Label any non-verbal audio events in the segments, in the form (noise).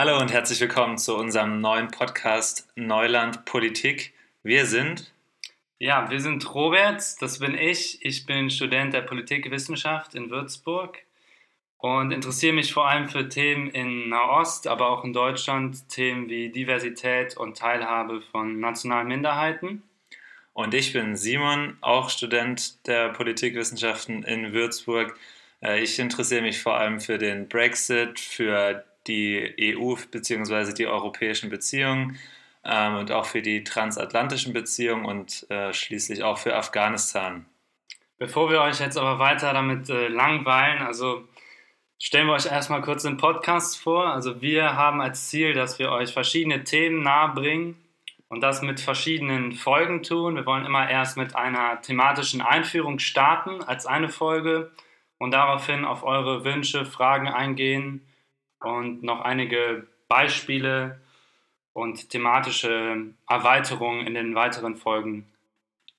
Hallo und herzlich willkommen zu unserem neuen Podcast Neuland Politik. Wir sind. Ja, wir sind Robert, das bin ich. Ich bin Student der Politikwissenschaft in Würzburg und interessiere mich vor allem für Themen in Nahost, aber auch in Deutschland, Themen wie Diversität und Teilhabe von nationalen Minderheiten. Und ich bin Simon, auch Student der Politikwissenschaften in Würzburg. Äh, ich interessiere mich vor allem für den Brexit, für die EU bzw. die europäischen Beziehungen ähm, und auch für die transatlantischen Beziehungen und äh, schließlich auch für Afghanistan. Bevor wir euch jetzt aber weiter damit äh, langweilen, also stellen wir euch erstmal kurz den Podcast vor. Also wir haben als Ziel, dass wir euch verschiedene Themen nahebringen und das mit verschiedenen Folgen tun. Wir wollen immer erst mit einer thematischen Einführung starten als eine Folge und daraufhin auf eure Wünsche, Fragen eingehen und noch einige Beispiele und thematische Erweiterungen in den weiteren Folgen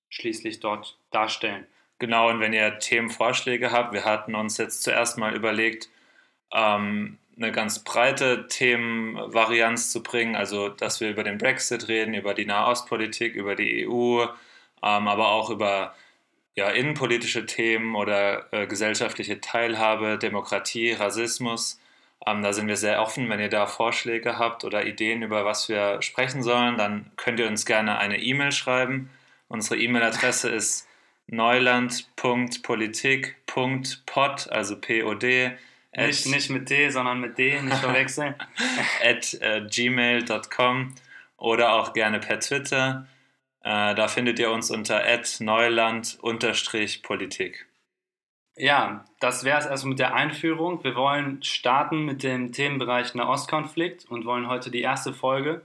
schließlich dort darstellen. Genau, und wenn ihr Themenvorschläge habt, wir hatten uns jetzt zuerst mal überlegt, ähm, eine ganz breite Themenvarianz zu bringen, also dass wir über den Brexit reden, über die Nahostpolitik, über die EU, ähm, aber auch über ja, innenpolitische Themen oder äh, gesellschaftliche Teilhabe, Demokratie, Rassismus. Ähm, da sind wir sehr offen. Wenn ihr da Vorschläge habt oder Ideen, über was wir sprechen sollen, dann könnt ihr uns gerne eine E-Mail schreiben. Unsere E-Mail-Adresse (laughs) ist neuland.politik.pod, also P-O-D. Nicht, nicht mit D, sondern mit D, nicht (laughs) verwechseln. (laughs) at äh, gmail.com oder auch gerne per Twitter. Äh, da findet ihr uns unter neuland-politik. Ja, das wäre es erstmal mit der Einführung. Wir wollen starten mit dem Themenbereich Nahostkonflikt und wollen heute die erste Folge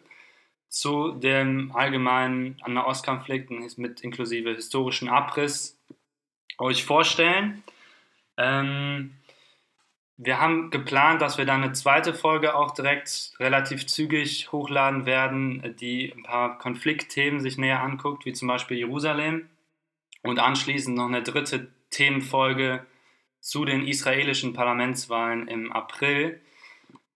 zu dem allgemeinen Nahostkonflikt mit inklusive historischen Abriss euch vorstellen. Ähm, wir haben geplant, dass wir dann eine zweite Folge auch direkt relativ zügig hochladen werden, die ein paar Konfliktthemen sich näher anguckt, wie zum Beispiel Jerusalem. Und anschließend noch eine dritte Themenfolge zu den israelischen Parlamentswahlen im April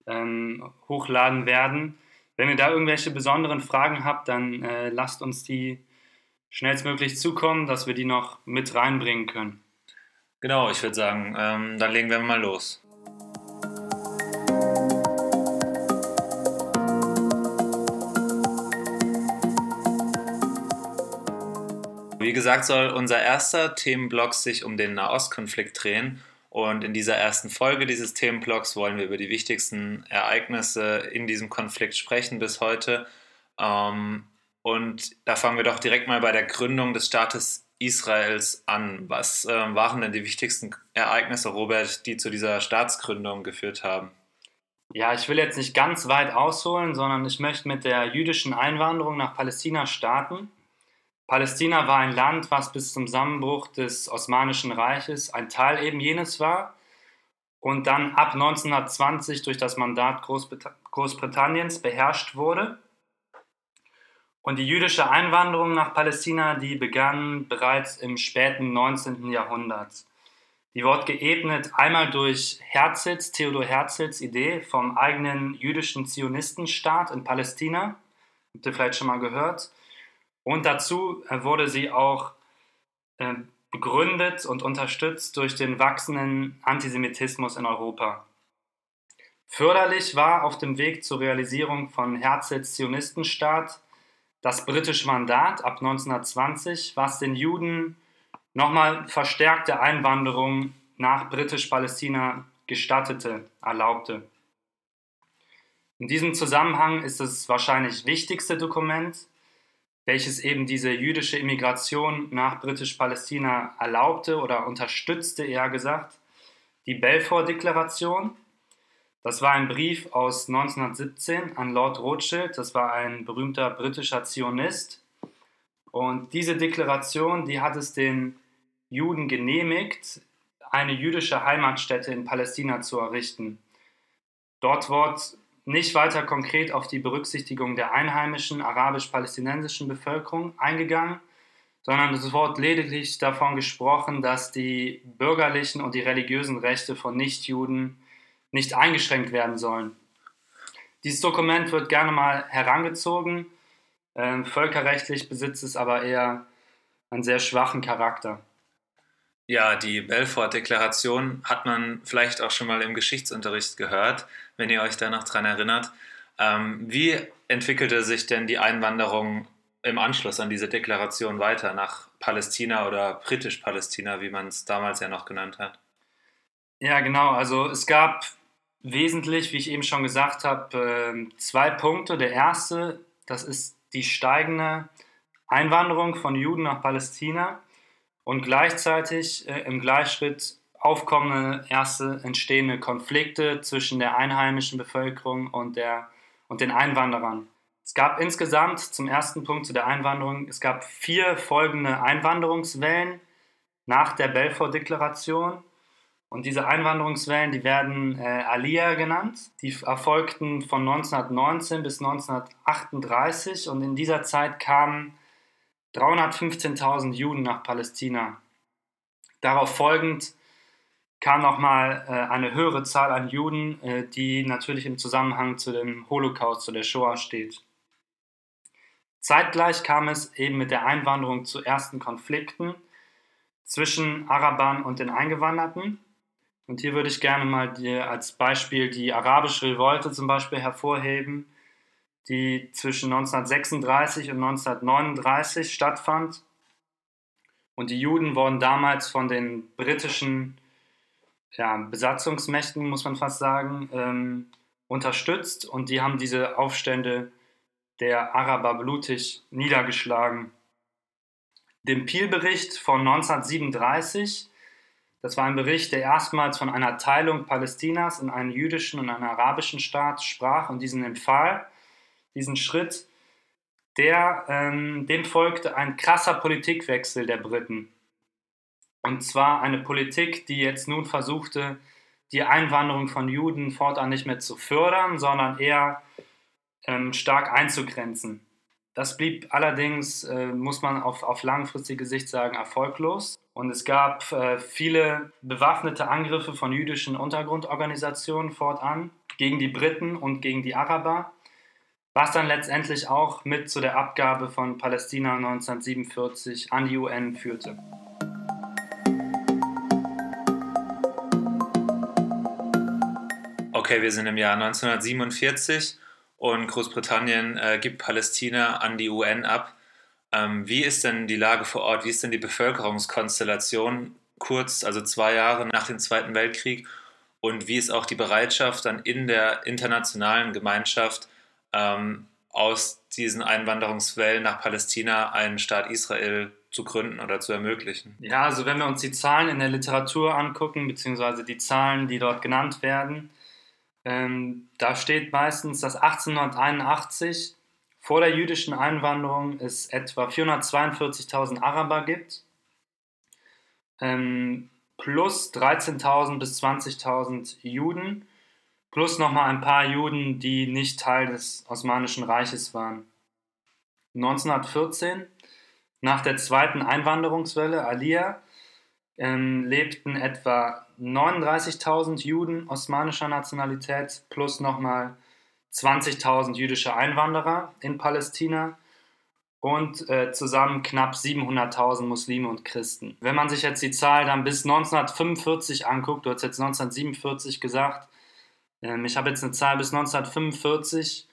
ähm, hochladen werden. Wenn ihr da irgendwelche besonderen Fragen habt, dann äh, lasst uns die schnellstmöglich zukommen, dass wir die noch mit reinbringen können. Genau, ich würde sagen, ähm, dann legen wir mal los. Wie gesagt, soll unser erster Themenblock sich um den Nahostkonflikt drehen. Und in dieser ersten Folge dieses Themenblocks wollen wir über die wichtigsten Ereignisse in diesem Konflikt sprechen bis heute. Ähm, und da fangen wir doch direkt mal bei der Gründung des Staates Israels an. Was ähm, waren denn die wichtigsten Ereignisse, Robert, die zu dieser Staatsgründung geführt haben? Ja, ich will jetzt nicht ganz weit ausholen, sondern ich möchte mit der jüdischen Einwanderung nach Palästina starten. Palästina war ein Land, was bis zum Zusammenbruch des Osmanischen Reiches ein Teil eben jenes war und dann ab 1920 durch das Mandat Großbritanniens beherrscht wurde. Und die jüdische Einwanderung nach Palästina, die begann bereits im späten 19. Jahrhundert. Die wird geebnet einmal durch Herzls, Theodor Herzls Idee vom eigenen jüdischen Zionistenstaat in Palästina. Habt ihr vielleicht schon mal gehört? Und dazu äh, wurde sie auch äh, begründet und unterstützt durch den wachsenden Antisemitismus in Europa. Förderlich war auf dem Weg zur Realisierung von Herzls Zionistenstaat das britische Mandat ab 1920, was den Juden nochmal verstärkte Einwanderung nach britisch-Palästina gestattete, erlaubte. In diesem Zusammenhang ist das wahrscheinlich wichtigste Dokument welches eben diese jüdische Immigration nach Britisch-Palästina erlaubte oder unterstützte, eher gesagt, die Balfour-Deklaration. Das war ein Brief aus 1917 an Lord Rothschild, das war ein berühmter britischer Zionist. Und diese Deklaration, die hat es den Juden genehmigt, eine jüdische Heimatstätte in Palästina zu errichten. Dort nicht weiter konkret auf die Berücksichtigung der einheimischen arabisch-palästinensischen Bevölkerung eingegangen, sondern es wurde lediglich davon gesprochen, dass die bürgerlichen und die religiösen Rechte von Nichtjuden nicht eingeschränkt werden sollen. Dieses Dokument wird gerne mal herangezogen. Ähm, völkerrechtlich besitzt es aber eher einen sehr schwachen Charakter. Ja, die Belfort-Deklaration hat man vielleicht auch schon mal im Geschichtsunterricht gehört, wenn ihr euch da noch dran erinnert. Ähm, wie entwickelte sich denn die Einwanderung im Anschluss an diese Deklaration weiter nach Palästina oder britisch-Palästina, wie man es damals ja noch genannt hat? Ja, genau. Also es gab wesentlich, wie ich eben schon gesagt habe, ähm, zwei Punkte. Der erste, das ist die steigende Einwanderung von Juden nach Palästina und gleichzeitig äh, im Gleichschritt aufkommende erste entstehende Konflikte zwischen der einheimischen Bevölkerung und, der, und den Einwanderern. Es gab insgesamt zum ersten Punkt zu der Einwanderung, es gab vier folgende Einwanderungswellen nach der Belfort-Deklaration. Und diese Einwanderungswellen, die werden äh, Aliyah genannt. Die erfolgten von 1919 bis 1938 und in dieser Zeit kamen 315.000 Juden nach Palästina. Darauf folgend kam nochmal äh, eine höhere Zahl an Juden, äh, die natürlich im Zusammenhang zu dem Holocaust, zu der Shoah steht. Zeitgleich kam es eben mit der Einwanderung zu ersten Konflikten zwischen Arabern und den Eingewanderten. Und hier würde ich gerne mal die, als Beispiel die arabische Revolte zum Beispiel hervorheben, die zwischen 1936 und 1939 stattfand. Und die Juden wurden damals von den britischen ja, Besatzungsmächten, muss man fast sagen, ähm, unterstützt. Und die haben diese Aufstände der Araber blutig niedergeschlagen. Dem Peel-Bericht von 1937, das war ein Bericht, der erstmals von einer Teilung Palästinas in einen jüdischen und einen arabischen Staat sprach und diesen empfahl, diesen Schritt, der, ähm, dem folgte ein krasser Politikwechsel der Briten. Und zwar eine Politik, die jetzt nun versuchte, die Einwanderung von Juden fortan nicht mehr zu fördern, sondern eher ähm, stark einzugrenzen. Das blieb allerdings, äh, muss man auf, auf langfristige Sicht sagen, erfolglos. Und es gab äh, viele bewaffnete Angriffe von jüdischen Untergrundorganisationen fortan gegen die Briten und gegen die Araber was dann letztendlich auch mit zu der Abgabe von Palästina 1947 an die UN führte. Okay, wir sind im Jahr 1947 und Großbritannien äh, gibt Palästina an die UN ab. Ähm, wie ist denn die Lage vor Ort? Wie ist denn die Bevölkerungskonstellation kurz, also zwei Jahre nach dem Zweiten Weltkrieg? Und wie ist auch die Bereitschaft dann in der internationalen Gemeinschaft, ähm, aus diesen Einwanderungswellen nach Palästina einen Staat Israel zu gründen oder zu ermöglichen. Ja, also wenn wir uns die Zahlen in der Literatur angucken, beziehungsweise die Zahlen, die dort genannt werden, ähm, da steht meistens, dass 1881 vor der jüdischen Einwanderung es etwa 442.000 Araber gibt, ähm, plus 13.000 bis 20.000 Juden plus nochmal ein paar Juden, die nicht Teil des Osmanischen Reiches waren. 1914, nach der zweiten Einwanderungswelle, Aliyah, ähm, lebten etwa 39.000 Juden osmanischer Nationalität plus nochmal 20.000 jüdische Einwanderer in Palästina und äh, zusammen knapp 700.000 Muslime und Christen. Wenn man sich jetzt die Zahl dann bis 1945 anguckt, du hast jetzt 1947 gesagt, ähm, ich habe jetzt eine Zahl bis 1945.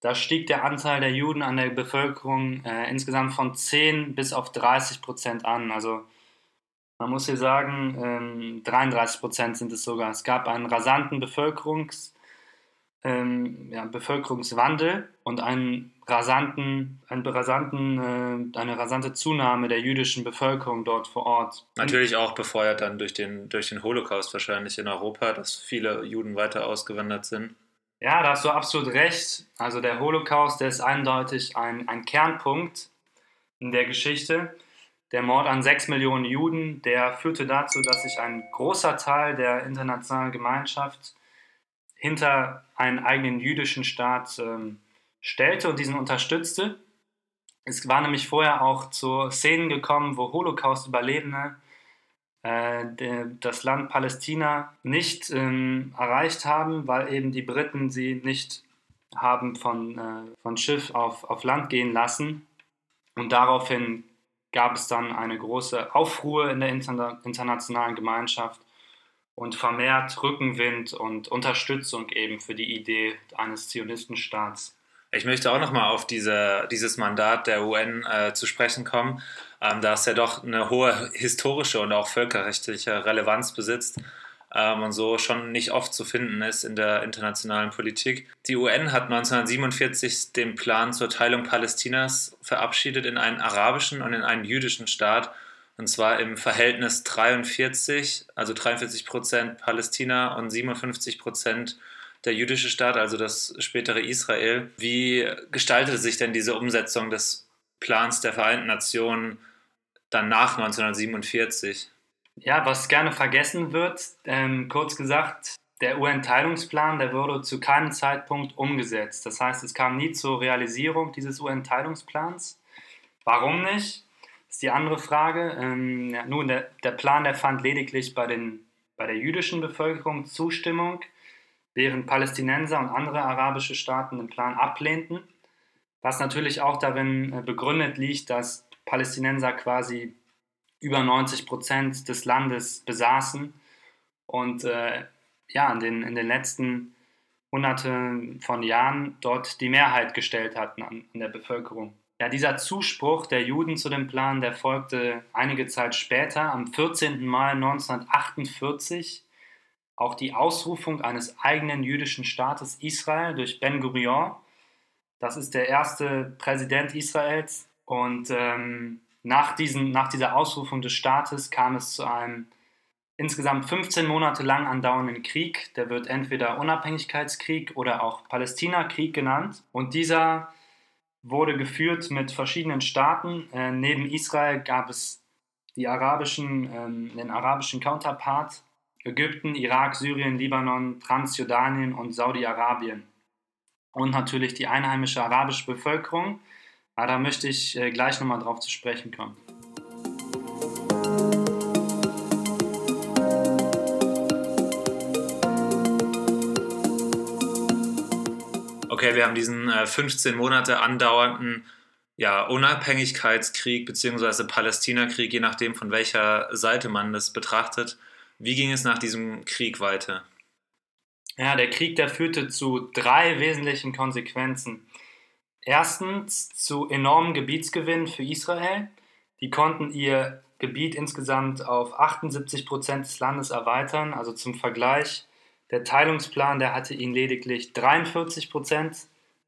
Da stieg der Anteil der Juden an der Bevölkerung äh, insgesamt von 10 bis auf 30 Prozent an. Also man muss hier sagen, ähm, 33 Prozent sind es sogar. Es gab einen rasanten Bevölkerungs, ähm, ja, Bevölkerungswandel und einen rasanten, einen rasanten, äh, eine rasante Zunahme der jüdischen Bevölkerung dort vor Ort. Natürlich auch befeuert dann durch den, durch den Holocaust wahrscheinlich in Europa, dass viele Juden weiter ausgewandert sind. Ja, da hast du absolut recht. Also der Holocaust, der ist eindeutig ein, ein Kernpunkt in der Geschichte. Der Mord an sechs Millionen Juden, der führte dazu, dass sich ein großer Teil der internationalen Gemeinschaft hinter einen eigenen jüdischen Staat ähm, stellte und diesen unterstützte. Es war nämlich vorher auch zu Szenen gekommen, wo Holocaust-Überlebende äh, das Land Palästina nicht ähm, erreicht haben, weil eben die Briten sie nicht haben von, äh, von Schiff auf, auf Land gehen lassen. Und daraufhin gab es dann eine große Aufruhr in der interna internationalen Gemeinschaft und vermehrt Rückenwind und Unterstützung eben für die Idee eines Zionistenstaats. Ich möchte auch nochmal auf diese, dieses Mandat der UN äh, zu sprechen kommen, ähm, da es ja doch eine hohe historische und auch völkerrechtliche Relevanz besitzt ähm, und so schon nicht oft zu finden ist in der internationalen Politik. Die UN hat 1947 den Plan zur Teilung Palästinas verabschiedet in einen arabischen und in einen jüdischen Staat und zwar im Verhältnis 43, also 43 Prozent Palästina und 57 Prozent der jüdische Staat, also das spätere Israel. Wie gestaltete sich denn diese Umsetzung des Plans der Vereinten Nationen dann nach 1947? Ja, was gerne vergessen wird, ähm, kurz gesagt, der UN-Teilungsplan, der wurde zu keinem Zeitpunkt umgesetzt. Das heißt, es kam nie zur Realisierung dieses UN-Teilungsplans. Warum nicht? ist die andere Frage. Ähm, ja, nun, der, der Plan, der fand lediglich bei, den, bei der jüdischen Bevölkerung Zustimmung, während Palästinenser und andere arabische Staaten den Plan ablehnten, was natürlich auch darin äh, begründet liegt, dass Palästinenser quasi über 90 Prozent des Landes besaßen und äh, ja, in den, in den letzten Hunderten von Jahren dort die Mehrheit gestellt hatten an, an der Bevölkerung. Ja, dieser Zuspruch der Juden zu dem Plan, der folgte einige Zeit später, am 14. Mai 1948, auch die Ausrufung eines eigenen jüdischen Staates Israel durch Ben Gurion. Das ist der erste Präsident Israels. Und ähm, nach, diesen, nach dieser Ausrufung des Staates kam es zu einem insgesamt 15 Monate lang andauernden Krieg. Der wird entweder Unabhängigkeitskrieg oder auch Palästinakrieg genannt. Und dieser wurde geführt mit verschiedenen Staaten. Äh, neben Israel gab es die arabischen, ähm, den arabischen Counterpart Ägypten, Irak, Syrien, Libanon, Transjordanien und Saudi-Arabien. Und natürlich die einheimische arabische Bevölkerung. Aber da möchte ich äh, gleich nochmal drauf zu sprechen kommen. okay, wir haben diesen äh, 15 Monate andauernden ja, Unabhängigkeitskrieg bzw. Palästinakrieg, je nachdem von welcher Seite man das betrachtet. Wie ging es nach diesem Krieg weiter? Ja, der Krieg, der führte zu drei wesentlichen Konsequenzen. Erstens zu enormen Gebietsgewinnen für Israel. Die konnten ihr Gebiet insgesamt auf 78 Prozent des Landes erweitern. Also zum Vergleich, der Teilungsplan, der hatte ihnen lediglich 43 Prozent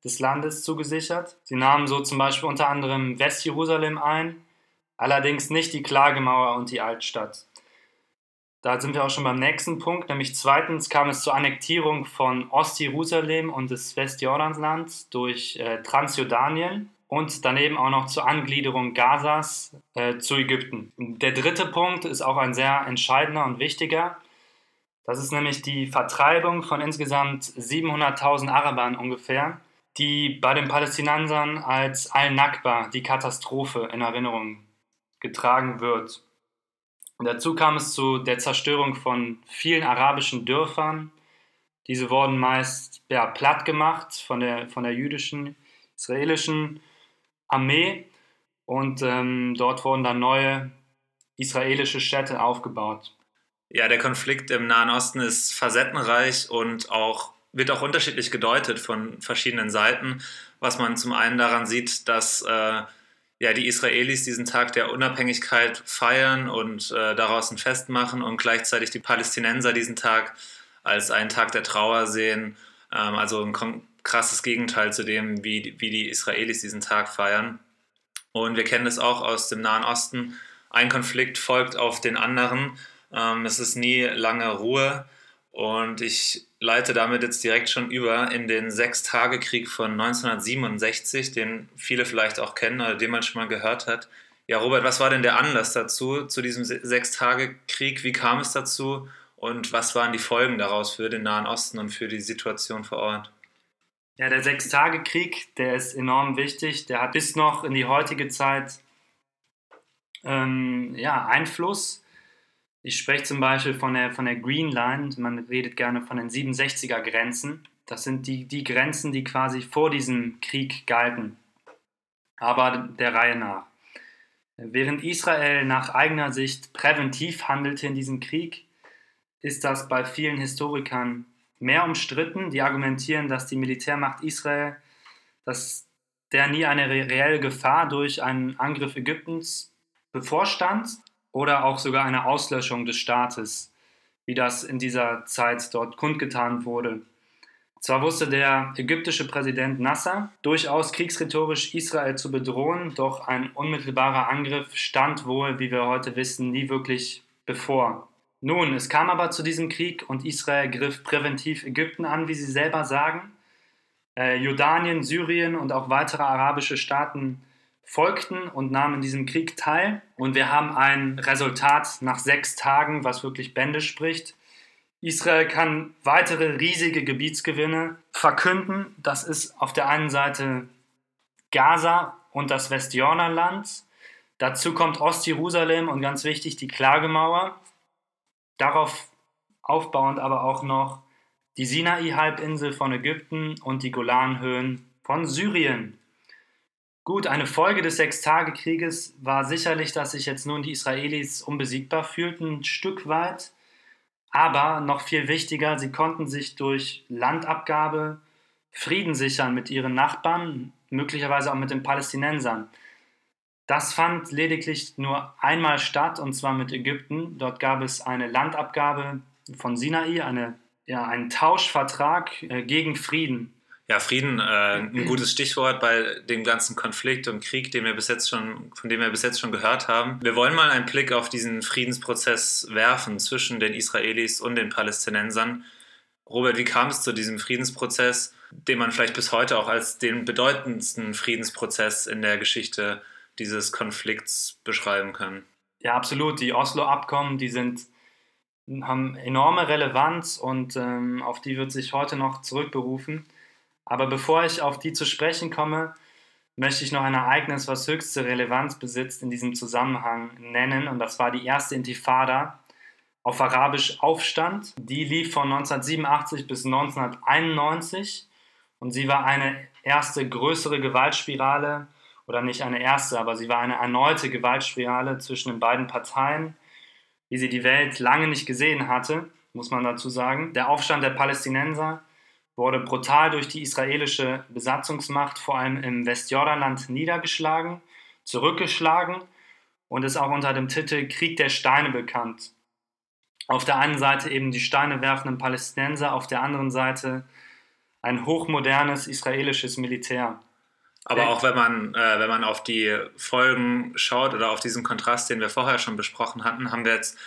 des Landes zugesichert. Sie nahmen so zum Beispiel unter anderem Westjerusalem ein, allerdings nicht die Klagemauer und die Altstadt. Da sind wir auch schon beim nächsten Punkt, nämlich zweitens kam es zur Annektierung von Ostjerusalem und des Westjordanslands durch äh, Transjordanien und daneben auch noch zur Angliederung Gazas äh, zu Ägypten. Der dritte Punkt ist auch ein sehr entscheidender und wichtiger. Das ist nämlich die Vertreibung von insgesamt 700.000 Arabern ungefähr, die bei den Palästinensern als Al-Nakba, die Katastrophe, in Erinnerung getragen wird. Dazu kam es zu der Zerstörung von vielen arabischen Dörfern. Diese wurden meist ja, platt gemacht von der, von der jüdischen, israelischen Armee und ähm, dort wurden dann neue israelische Städte aufgebaut. Ja, der Konflikt im Nahen Osten ist facettenreich und auch wird auch unterschiedlich gedeutet von verschiedenen Seiten, was man zum einen daran sieht, dass äh, ja, die Israelis diesen Tag der Unabhängigkeit feiern und äh, daraus ein Fest machen und gleichzeitig die Palästinenser diesen Tag als einen Tag der Trauer sehen. Ähm, also ein krasses Gegenteil zu dem, wie, wie die Israelis diesen Tag feiern. Und wir kennen das auch aus dem Nahen Osten. Ein Konflikt folgt auf den anderen. Ähm, es ist nie lange Ruhe und ich leite damit jetzt direkt schon über in den Sechstagekrieg von 1967, den viele vielleicht auch kennen oder den man schon mal gehört hat. Ja, Robert, was war denn der Anlass dazu, zu diesem Sechstagekrieg? Wie kam es dazu und was waren die Folgen daraus für den Nahen Osten und für die Situation vor Ort? Ja, der Sechstagekrieg, der ist enorm wichtig. Der hat bis noch in die heutige Zeit ähm, ja, Einfluss. Ich spreche zum Beispiel von der, von der Green Line, man redet gerne von den 67er Grenzen. Das sind die, die Grenzen, die quasi vor diesem Krieg galten. Aber der Reihe nach. Während Israel nach eigener Sicht präventiv handelte in diesem Krieg, ist das bei vielen Historikern mehr umstritten. Die argumentieren, dass die Militärmacht Israel, dass der nie eine reelle Gefahr durch einen Angriff Ägyptens bevorstand oder auch sogar eine Auslöschung des Staates, wie das in dieser Zeit dort kundgetan wurde. Zwar wusste der ägyptische Präsident Nasser durchaus kriegsrhetorisch Israel zu bedrohen, doch ein unmittelbarer Angriff stand wohl, wie wir heute wissen, nie wirklich bevor. Nun, es kam aber zu diesem Krieg und Israel griff präventiv Ägypten an, wie sie selber sagen. Äh, Jordanien, Syrien und auch weitere arabische Staaten folgten und nahmen in diesem Krieg teil. Und wir haben ein Resultat nach sechs Tagen, was wirklich Bände spricht. Israel kann weitere riesige Gebietsgewinne verkünden. Das ist auf der einen Seite Gaza und das Westjordanland. Dazu kommt Ostjerusalem und ganz wichtig die Klagemauer. Darauf aufbauend aber auch noch die Sinai-Halbinsel von Ägypten und die Golanhöhen von Syrien. Gut, eine Folge des Sechstagekrieges war sicherlich, dass sich jetzt nun die Israelis unbesiegbar fühlten, ein Stück weit. Aber noch viel wichtiger, sie konnten sich durch Landabgabe Frieden sichern mit ihren Nachbarn, möglicherweise auch mit den Palästinensern. Das fand lediglich nur einmal statt, und zwar mit Ägypten. Dort gab es eine Landabgabe von Sinai, eine ja, ein Tauschvertrag äh, gegen Frieden. Ja, Frieden, äh, ein gutes Stichwort bei dem ganzen Konflikt und Krieg, den wir bis jetzt schon, von dem wir bis jetzt schon gehört haben. Wir wollen mal einen Blick auf diesen Friedensprozess werfen zwischen den Israelis und den Palästinensern. Robert, wie kam es zu diesem Friedensprozess, den man vielleicht bis heute auch als den bedeutendsten Friedensprozess in der Geschichte dieses Konflikts beschreiben kann? Ja, absolut. Die Oslo-Abkommen, die sind haben enorme Relevanz und ähm, auf die wird sich heute noch zurückberufen. Aber bevor ich auf die zu sprechen komme, möchte ich noch ein Ereignis, was höchste Relevanz besitzt, in diesem Zusammenhang nennen. Und das war die erste Intifada, auf Arabisch Aufstand. Die lief von 1987 bis 1991 und sie war eine erste größere Gewaltspirale, oder nicht eine erste, aber sie war eine erneute Gewaltspirale zwischen den beiden Parteien wie sie die Welt lange nicht gesehen hatte, muss man dazu sagen. Der Aufstand der Palästinenser wurde brutal durch die israelische Besatzungsmacht vor allem im Westjordanland niedergeschlagen, zurückgeschlagen und ist auch unter dem Titel Krieg der Steine bekannt. Auf der einen Seite eben die Steine werfenden Palästinenser, auf der anderen Seite ein hochmodernes israelisches Militär. Aber auch wenn man, äh, wenn man auf die Folgen schaut oder auf diesen Kontrast, den wir vorher schon besprochen hatten, haben wir jetzt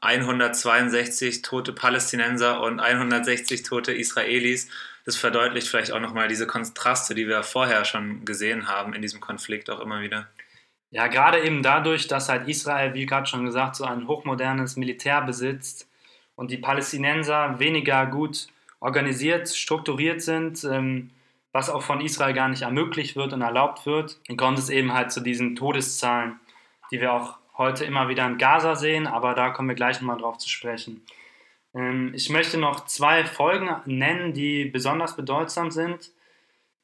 1162 tote Palästinenser und 160 tote Israelis. Das verdeutlicht vielleicht auch nochmal diese Kontraste, die wir vorher schon gesehen haben in diesem Konflikt auch immer wieder. Ja, gerade eben dadurch, dass halt Israel, wie gerade schon gesagt, so ein hochmodernes Militär besitzt und die Palästinenser weniger gut organisiert, strukturiert sind, ähm, was auch von Israel gar nicht ermöglicht wird und erlaubt wird, dann kommt es eben halt zu diesen Todeszahlen, die wir auch heute immer wieder in Gaza sehen, aber da kommen wir gleich nochmal drauf zu sprechen. Ähm, ich möchte noch zwei Folgen nennen, die besonders bedeutsam sind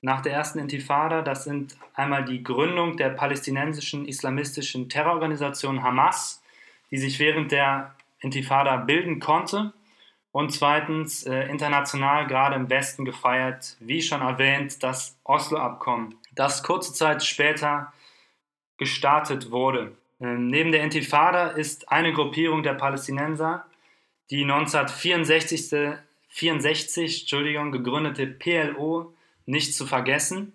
nach der ersten Intifada. Das sind einmal die Gründung der palästinensischen islamistischen Terrororganisation Hamas, die sich während der Intifada bilden konnte und zweitens äh, international gerade im Westen gefeiert, wie schon erwähnt, das Oslo-Abkommen, das kurze Zeit später gestartet wurde. Ähm, neben der Intifada ist eine Gruppierung der Palästinenser, die 1964 64, Entschuldigung, gegründete PLO nicht zu vergessen.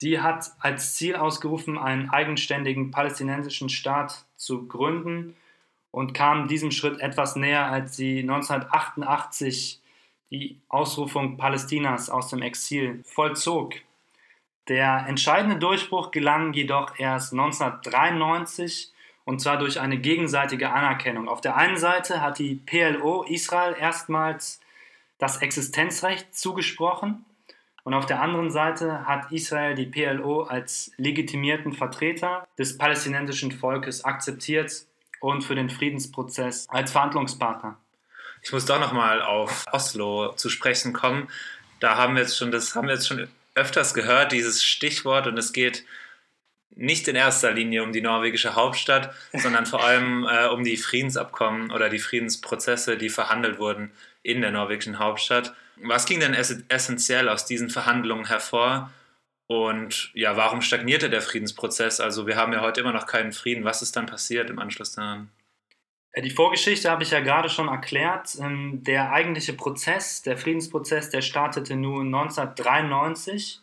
Die hat als Ziel ausgerufen, einen eigenständigen palästinensischen Staat zu gründen und kam diesem Schritt etwas näher, als sie 1988 die Ausrufung Palästinas aus dem Exil vollzog. Der entscheidende Durchbruch gelang jedoch erst 1993 und zwar durch eine gegenseitige Anerkennung. Auf der einen Seite hat die PLO Israel erstmals das Existenzrecht zugesprochen und auf der anderen Seite hat Israel die PLO als legitimierten Vertreter des palästinensischen Volkes akzeptiert und für den Friedensprozess als Verhandlungspartner. Ich muss doch nochmal auf Oslo zu sprechen kommen. Da haben wir jetzt schon, das haben wir jetzt schon öfters gehört, dieses Stichwort, und es geht nicht in erster Linie um die norwegische Hauptstadt, sondern vor allem äh, um die Friedensabkommen oder die Friedensprozesse, die verhandelt wurden in der norwegischen Hauptstadt. Was ging denn ess essentiell aus diesen Verhandlungen hervor? Und ja, warum stagnierte der Friedensprozess? Also wir haben ja heute immer noch keinen Frieden. Was ist dann passiert im Anschluss daran? Die Vorgeschichte habe ich ja gerade schon erklärt. Ähm, der eigentliche Prozess, der Friedensprozess, der startete nun 1993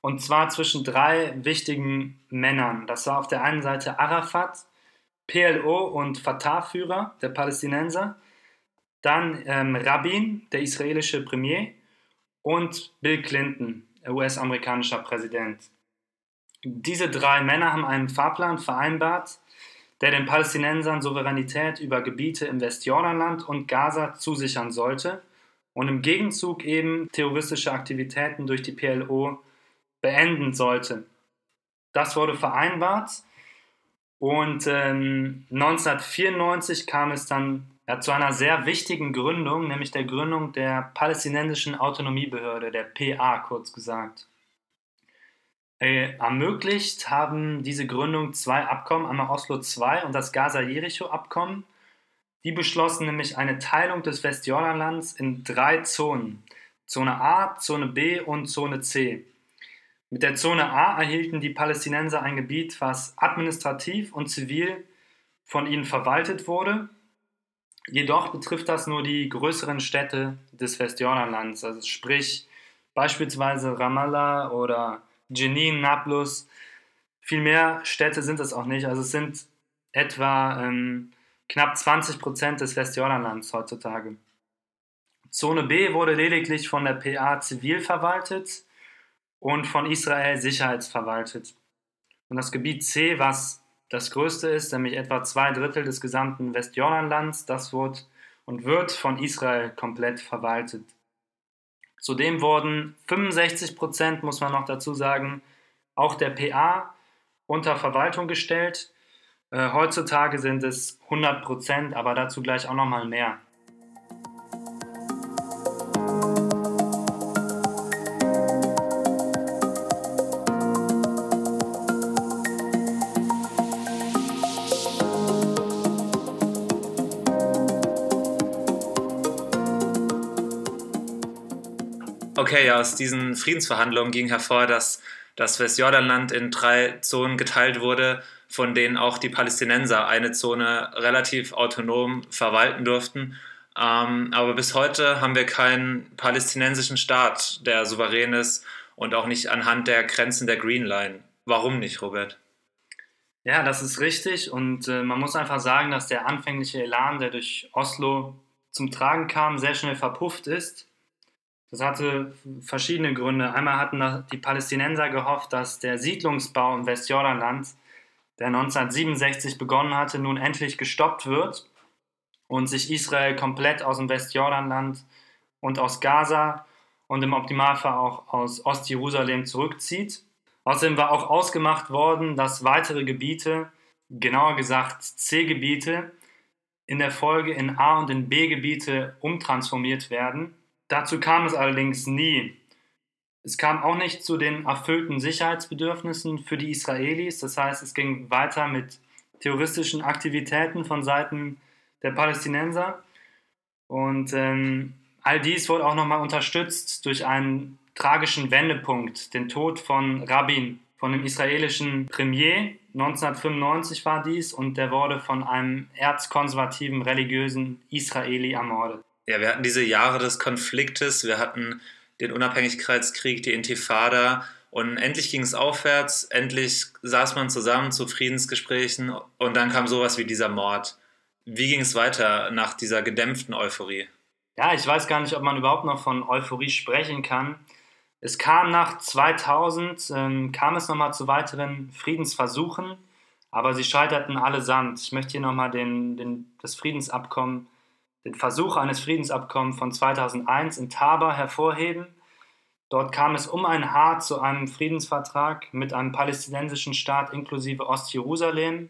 und zwar zwischen drei wichtigen Männern. Das war auf der einen Seite Arafat, PLO und Fatah-Führer der Palästinenser, dann ähm, Rabin, der israelische Premier, und Bill Clinton, US-amerikanischer Präsident. Diese drei Männer haben einen Fahrplan vereinbart, der den Palästinensern Souveränität über Gebiete im Westjordanland und Gaza zusichern sollte und im Gegenzug eben terroristische Aktivitäten durch die PLO beenden sollte. Das wurde vereinbart und ähm, 1994 kam es dann ja, zu einer sehr wichtigen Gründung, nämlich der Gründung der Palästinensischen Autonomiebehörde, der PA kurz gesagt. Äh, ermöglicht haben diese Gründung zwei Abkommen, einmal Oslo II und das Gaza-Jericho-Abkommen. Die beschlossen nämlich eine Teilung des Westjordanlands in drei Zonen. Zone A, Zone B und Zone C. Mit der Zone A erhielten die Palästinenser ein Gebiet, was administrativ und zivil von ihnen verwaltet wurde. Jedoch betrifft das nur die größeren Städte des Westjordanlands, also sprich beispielsweise Ramallah oder Jenin, Nablus. Viel mehr Städte sind es auch nicht. Also es sind etwa ähm, knapp 20 Prozent des Westjordanlands heutzutage. Zone B wurde lediglich von der PA zivil verwaltet und von Israel sicherheitsverwaltet. Und das Gebiet C, was das größte ist, nämlich etwa zwei Drittel des gesamten Westjordanlands, das wird und wird von Israel komplett verwaltet. Zudem wurden 65 Prozent, muss man noch dazu sagen, auch der PA unter Verwaltung gestellt. Äh, heutzutage sind es 100 Prozent, aber dazu gleich auch nochmal mehr. Okay, aus diesen Friedensverhandlungen ging hervor, dass das Westjordanland in drei Zonen geteilt wurde, von denen auch die Palästinenser eine Zone relativ autonom verwalten durften. Ähm, aber bis heute haben wir keinen palästinensischen Staat, der souverän ist und auch nicht anhand der Grenzen der Green Line. Warum nicht, Robert? Ja, das ist richtig und äh, man muss einfach sagen, dass der anfängliche Elan, der durch Oslo zum Tragen kam, sehr schnell verpufft ist. Das hatte verschiedene Gründe. Einmal hatten die Palästinenser gehofft, dass der Siedlungsbau im Westjordanland, der 1967 begonnen hatte, nun endlich gestoppt wird und sich Israel komplett aus dem Westjordanland und aus Gaza und im Optimalfall auch aus Ostjerusalem zurückzieht. Außerdem war auch ausgemacht worden, dass weitere Gebiete, genauer gesagt C-Gebiete, in der Folge in A- und in B-Gebiete umtransformiert werden Dazu kam es allerdings nie. Es kam auch nicht zu den erfüllten Sicherheitsbedürfnissen für die Israelis. Das heißt, es ging weiter mit terroristischen Aktivitäten von Seiten der Palästinenser. Und ähm, all dies wurde auch nochmal unterstützt durch einen tragischen Wendepunkt, den Tod von Rabin, von dem israelischen Premier. 1995 war dies und der wurde von einem erzkonservativen religiösen Israeli ermordet ja, wir hatten diese Jahre des Konfliktes, wir hatten den Unabhängigkeitskrieg, die Intifada und endlich ging es aufwärts, endlich saß man zusammen zu Friedensgesprächen und dann kam sowas wie dieser Mord. Wie ging es weiter nach dieser gedämpften Euphorie? Ja, ich weiß gar nicht, ob man überhaupt noch von Euphorie sprechen kann. Es kam nach 2000, ähm, kam es nochmal zu weiteren Friedensversuchen, aber sie scheiterten allesamt. Ich möchte hier nochmal den, den, das Friedensabkommen den Versuch eines Friedensabkommens von 2001 in Taba hervorheben. Dort kam es um ein Haar zu einem Friedensvertrag mit einem palästinensischen Staat inklusive Ostjerusalem,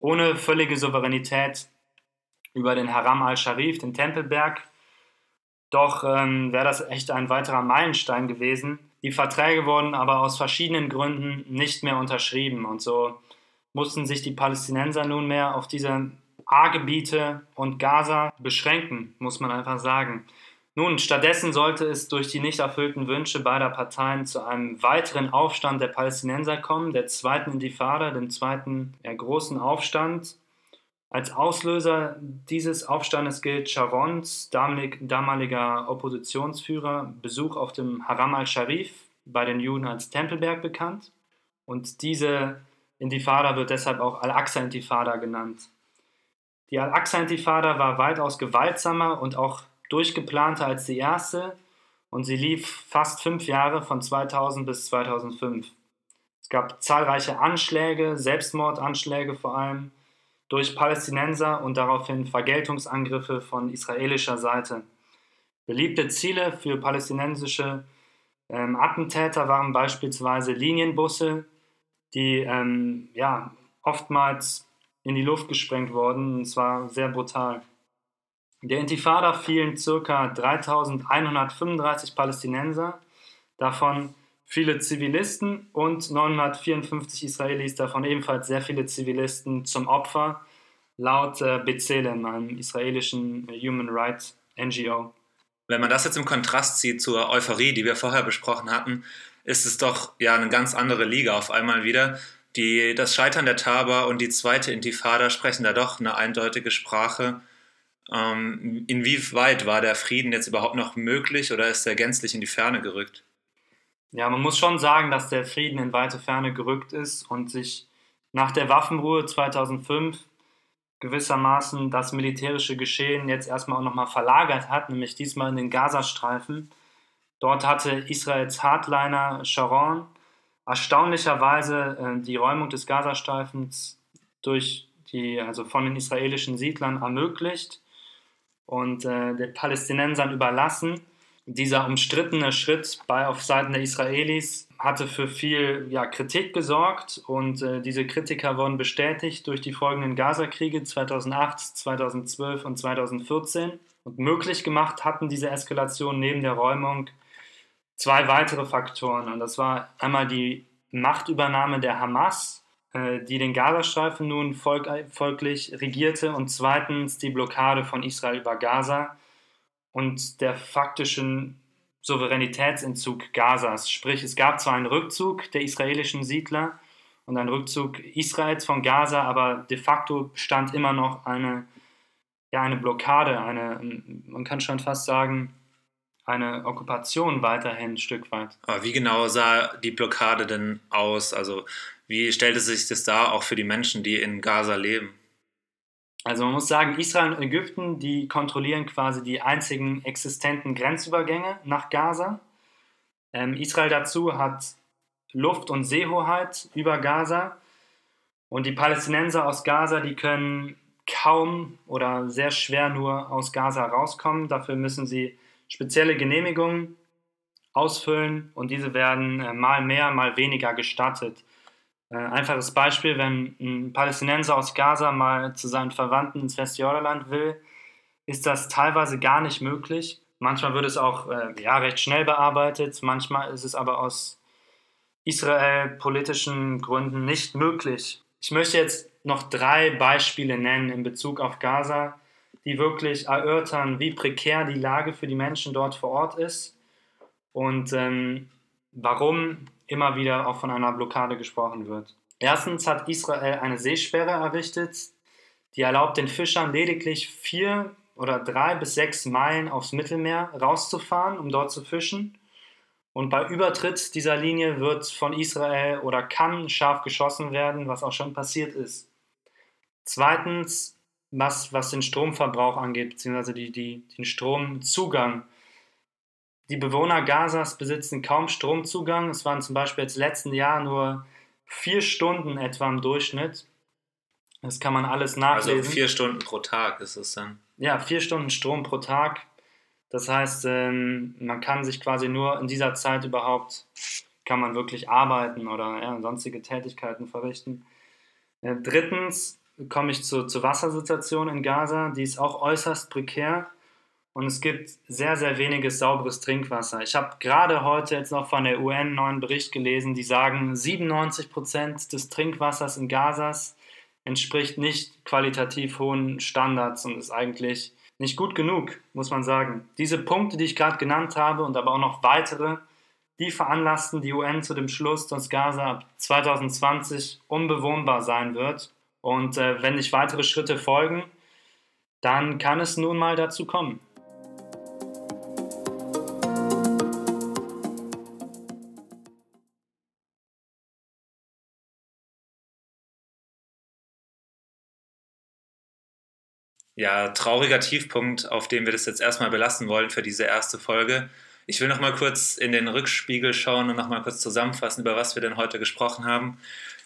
ohne völlige Souveränität über den Haram al-Sharif, den Tempelberg. Doch ähm, wäre das echt ein weiterer Meilenstein gewesen. Die Verträge wurden aber aus verschiedenen Gründen nicht mehr unterschrieben und so mussten sich die Palästinenser nunmehr auf diese A-Gebiete und Gaza beschränken, muss man einfach sagen. Nun, stattdessen sollte es durch die nicht erfüllten Wünsche beider Parteien zu einem weiteren Aufstand der Palästinenser kommen, der zweiten Intifada, dem zweiten ja, großen Aufstand. Als Auslöser dieses Aufstandes gilt Sharons, damaliger Oppositionsführer, Besuch auf dem Haram al-Sharif, bei den Juden als Tempelberg bekannt. Und diese Intifada wird deshalb auch Al-Aqsa-Intifada genannt. Die Al-Aqsa-Intifada war weitaus gewaltsamer und auch durchgeplanter als die erste und sie lief fast fünf Jahre von 2000 bis 2005. Es gab zahlreiche Anschläge, Selbstmordanschläge vor allem durch Palästinenser und daraufhin Vergeltungsangriffe von israelischer Seite. Beliebte Ziele für palästinensische ähm, Attentäter waren beispielsweise Linienbusse, die ähm, ja, oftmals in die Luft gesprengt wurden. Und zwar sehr brutal. Der Intifada fielen ca. 3135 Palästinenser, davon viele Zivilisten und 954 Israelis, davon ebenfalls sehr viele Zivilisten zum Opfer, laut äh, B'Tselem, einem israelischen Human Rights NGO. Wenn man das jetzt im Kontrast sieht zur Euphorie, die wir vorher besprochen hatten, ist es doch ja eine ganz andere Liga auf einmal wieder. Die, das Scheitern der Taba und die zweite Intifada sprechen da doch eine eindeutige Sprache. Ähm, inwieweit war der Frieden jetzt überhaupt noch möglich oder ist er gänzlich in die Ferne gerückt? Ja, man muss schon sagen, dass der Frieden in weite Ferne gerückt ist und sich nach der Waffenruhe 2005 gewissermaßen das militärische Geschehen jetzt erstmal auch nochmal verlagert hat, nämlich diesmal in den Gazastreifen. Dort hatte Israels Hardliner Sharon erstaunlicherweise äh, die Räumung des Gazastreifens durch die, also von den israelischen Siedlern ermöglicht und äh, den Palästinensern überlassen. Dieser umstrittene Schritt bei auf Seiten der Israelis hatte für viel ja, Kritik gesorgt und äh, diese Kritiker wurden bestätigt durch die folgenden Gaza-Kriege 2008, 2012 und 2014. Und möglich gemacht hatten diese Eskalation neben der Räumung zwei weitere Faktoren. Und das war einmal die Machtübernahme der Hamas äh, die den Gazastreifen nun folg folglich regierte und zweitens die Blockade von Israel über Gaza und der faktischen Souveränitätsentzug Gazas. Sprich, es gab zwar einen Rückzug der israelischen Siedler und einen Rückzug Israels von Gaza, aber de facto stand immer noch eine, ja, eine Blockade, eine, man kann schon fast sagen, eine Okkupation weiterhin ein Stück weit. Aber wie genau sah die Blockade denn aus? Also wie stellte sich das dar auch für die Menschen, die in Gaza leben? Also man muss sagen, Israel und Ägypten, die kontrollieren quasi die einzigen existenten Grenzübergänge nach Gaza. Ähm, Israel dazu hat Luft- und Seehoheit über Gaza. Und die Palästinenser aus Gaza, die können kaum oder sehr schwer nur aus Gaza rauskommen. Dafür müssen sie spezielle Genehmigungen ausfüllen und diese werden äh, mal mehr, mal weniger gestattet. Äh, einfaches Beispiel, wenn ein Palästinenser aus Gaza mal zu seinen Verwandten ins Westjordanland will, ist das teilweise gar nicht möglich. Manchmal wird es auch äh, ja, recht schnell bearbeitet, manchmal ist es aber aus Israel politischen Gründen nicht möglich. Ich möchte jetzt noch drei Beispiele nennen in Bezug auf Gaza, die wirklich erörtern, wie prekär die Lage für die Menschen dort vor Ort ist und ähm, warum immer wieder auch von einer Blockade gesprochen wird. Erstens hat Israel eine Seesperre errichtet, die erlaubt den Fischern lediglich vier oder drei bis sechs Meilen aufs Mittelmeer rauszufahren, um dort zu fischen. Und bei Übertritt dieser Linie wird von Israel oder kann scharf geschossen werden, was auch schon passiert ist. Zweitens, was, was den Stromverbrauch angeht, beziehungsweise die, die, den Stromzugang die Bewohner Gazas besitzen kaum Stromzugang. Es waren zum Beispiel jetzt letzten Jahr nur vier Stunden etwa im Durchschnitt. Das kann man alles nachlesen. Also vier Stunden pro Tag ist es dann? Ja, vier Stunden Strom pro Tag. Das heißt, ähm, man kann sich quasi nur in dieser Zeit überhaupt, kann man wirklich arbeiten oder ja, sonstige Tätigkeiten verrichten. Äh, drittens, komme ich zu, zur Wassersituation in Gaza. Die ist auch äußerst prekär und es gibt sehr, sehr weniges sauberes Trinkwasser. Ich habe gerade heute jetzt noch von der UN einen neuen Bericht gelesen, die sagen, 97 Prozent des Trinkwassers in Gazas entspricht nicht qualitativ hohen Standards und ist eigentlich nicht gut genug, muss man sagen. Diese Punkte, die ich gerade genannt habe und aber auch noch weitere, die veranlassten die UN zu dem Schluss, dass Gaza ab 2020 unbewohnbar sein wird. Und äh, wenn nicht weitere Schritte folgen, dann kann es nun mal dazu kommen. Ja, trauriger Tiefpunkt, auf dem wir das jetzt erstmal belassen wollen für diese erste Folge. Ich will noch mal kurz in den Rückspiegel schauen und noch mal kurz zusammenfassen, über was wir denn heute gesprochen haben.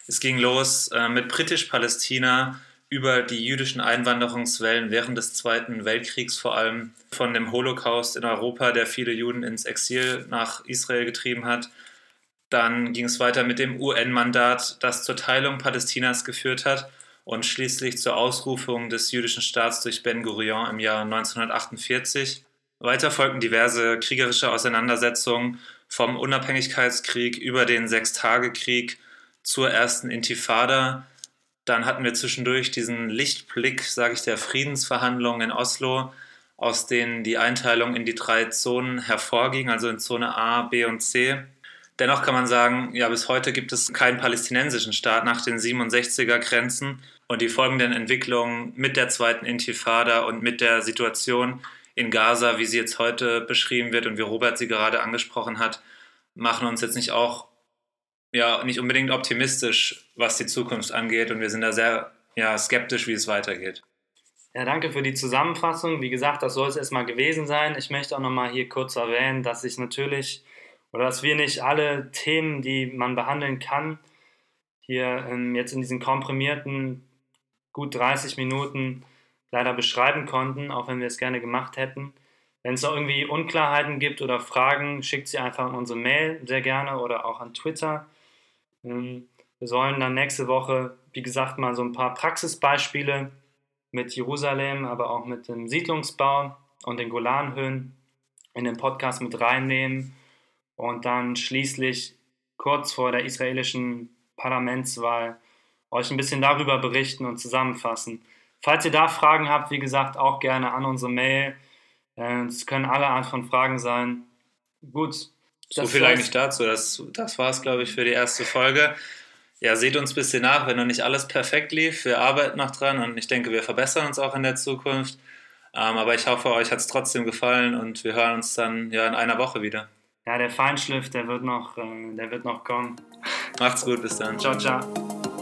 Es ging los äh, mit Britisch-Palästina über die jüdischen Einwanderungswellen während des Zweiten Weltkriegs, vor allem von dem Holocaust in Europa, der viele Juden ins Exil nach Israel getrieben hat. Dann ging es weiter mit dem UN-Mandat, das zur Teilung Palästinas geführt hat und schließlich zur Ausrufung des jüdischen Staats durch Ben Gurion im Jahr 1948. Weiter folgten diverse kriegerische Auseinandersetzungen vom Unabhängigkeitskrieg über den Sechstagekrieg zur ersten Intifada. Dann hatten wir zwischendurch diesen Lichtblick, sage ich, der Friedensverhandlungen in Oslo, aus denen die Einteilung in die drei Zonen hervorging, also in Zone A, B und C. Dennoch kann man sagen, ja, bis heute gibt es keinen palästinensischen Staat nach den 67er Grenzen und die folgenden Entwicklungen mit der zweiten Intifada und mit der Situation in Gaza, wie sie jetzt heute beschrieben wird und wie Robert sie gerade angesprochen hat, machen uns jetzt nicht auch ja nicht unbedingt optimistisch, was die Zukunft angeht und wir sind da sehr ja, skeptisch, wie es weitergeht. Ja, danke für die Zusammenfassung. Wie gesagt, das soll es erstmal gewesen sein. Ich möchte auch nochmal hier kurz erwähnen, dass ich natürlich oder dass wir nicht alle Themen, die man behandeln kann, hier ähm, jetzt in diesen komprimierten gut 30 Minuten leider beschreiben konnten, auch wenn wir es gerne gemacht hätten. Wenn es noch irgendwie Unklarheiten gibt oder Fragen, schickt sie einfach an unsere Mail sehr gerne oder auch an Twitter. Ähm, wir sollen dann nächste Woche, wie gesagt, mal so ein paar Praxisbeispiele mit Jerusalem, aber auch mit dem Siedlungsbau und den Golanhöhen in den Podcast mit reinnehmen und dann schließlich kurz vor der israelischen Parlamentswahl euch ein bisschen darüber berichten und zusammenfassen. Falls ihr da Fragen habt, wie gesagt, auch gerne an unsere Mail. Äh, es können alle Art von Fragen sein. Gut. So viel eigentlich dazu. Das, das war es, glaube ich, für die erste Folge. Ja, seht uns ein bisschen nach, wenn noch nicht alles perfekt lief. Wir arbeiten noch dran und ich denke, wir verbessern uns auch in der Zukunft. Ähm, aber ich hoffe, euch hat es trotzdem gefallen und wir hören uns dann ja in einer Woche wieder. Ja, der Feinschliff, der wird noch, äh, der wird noch kommen. Macht's gut, bis dann. Ciao, ciao.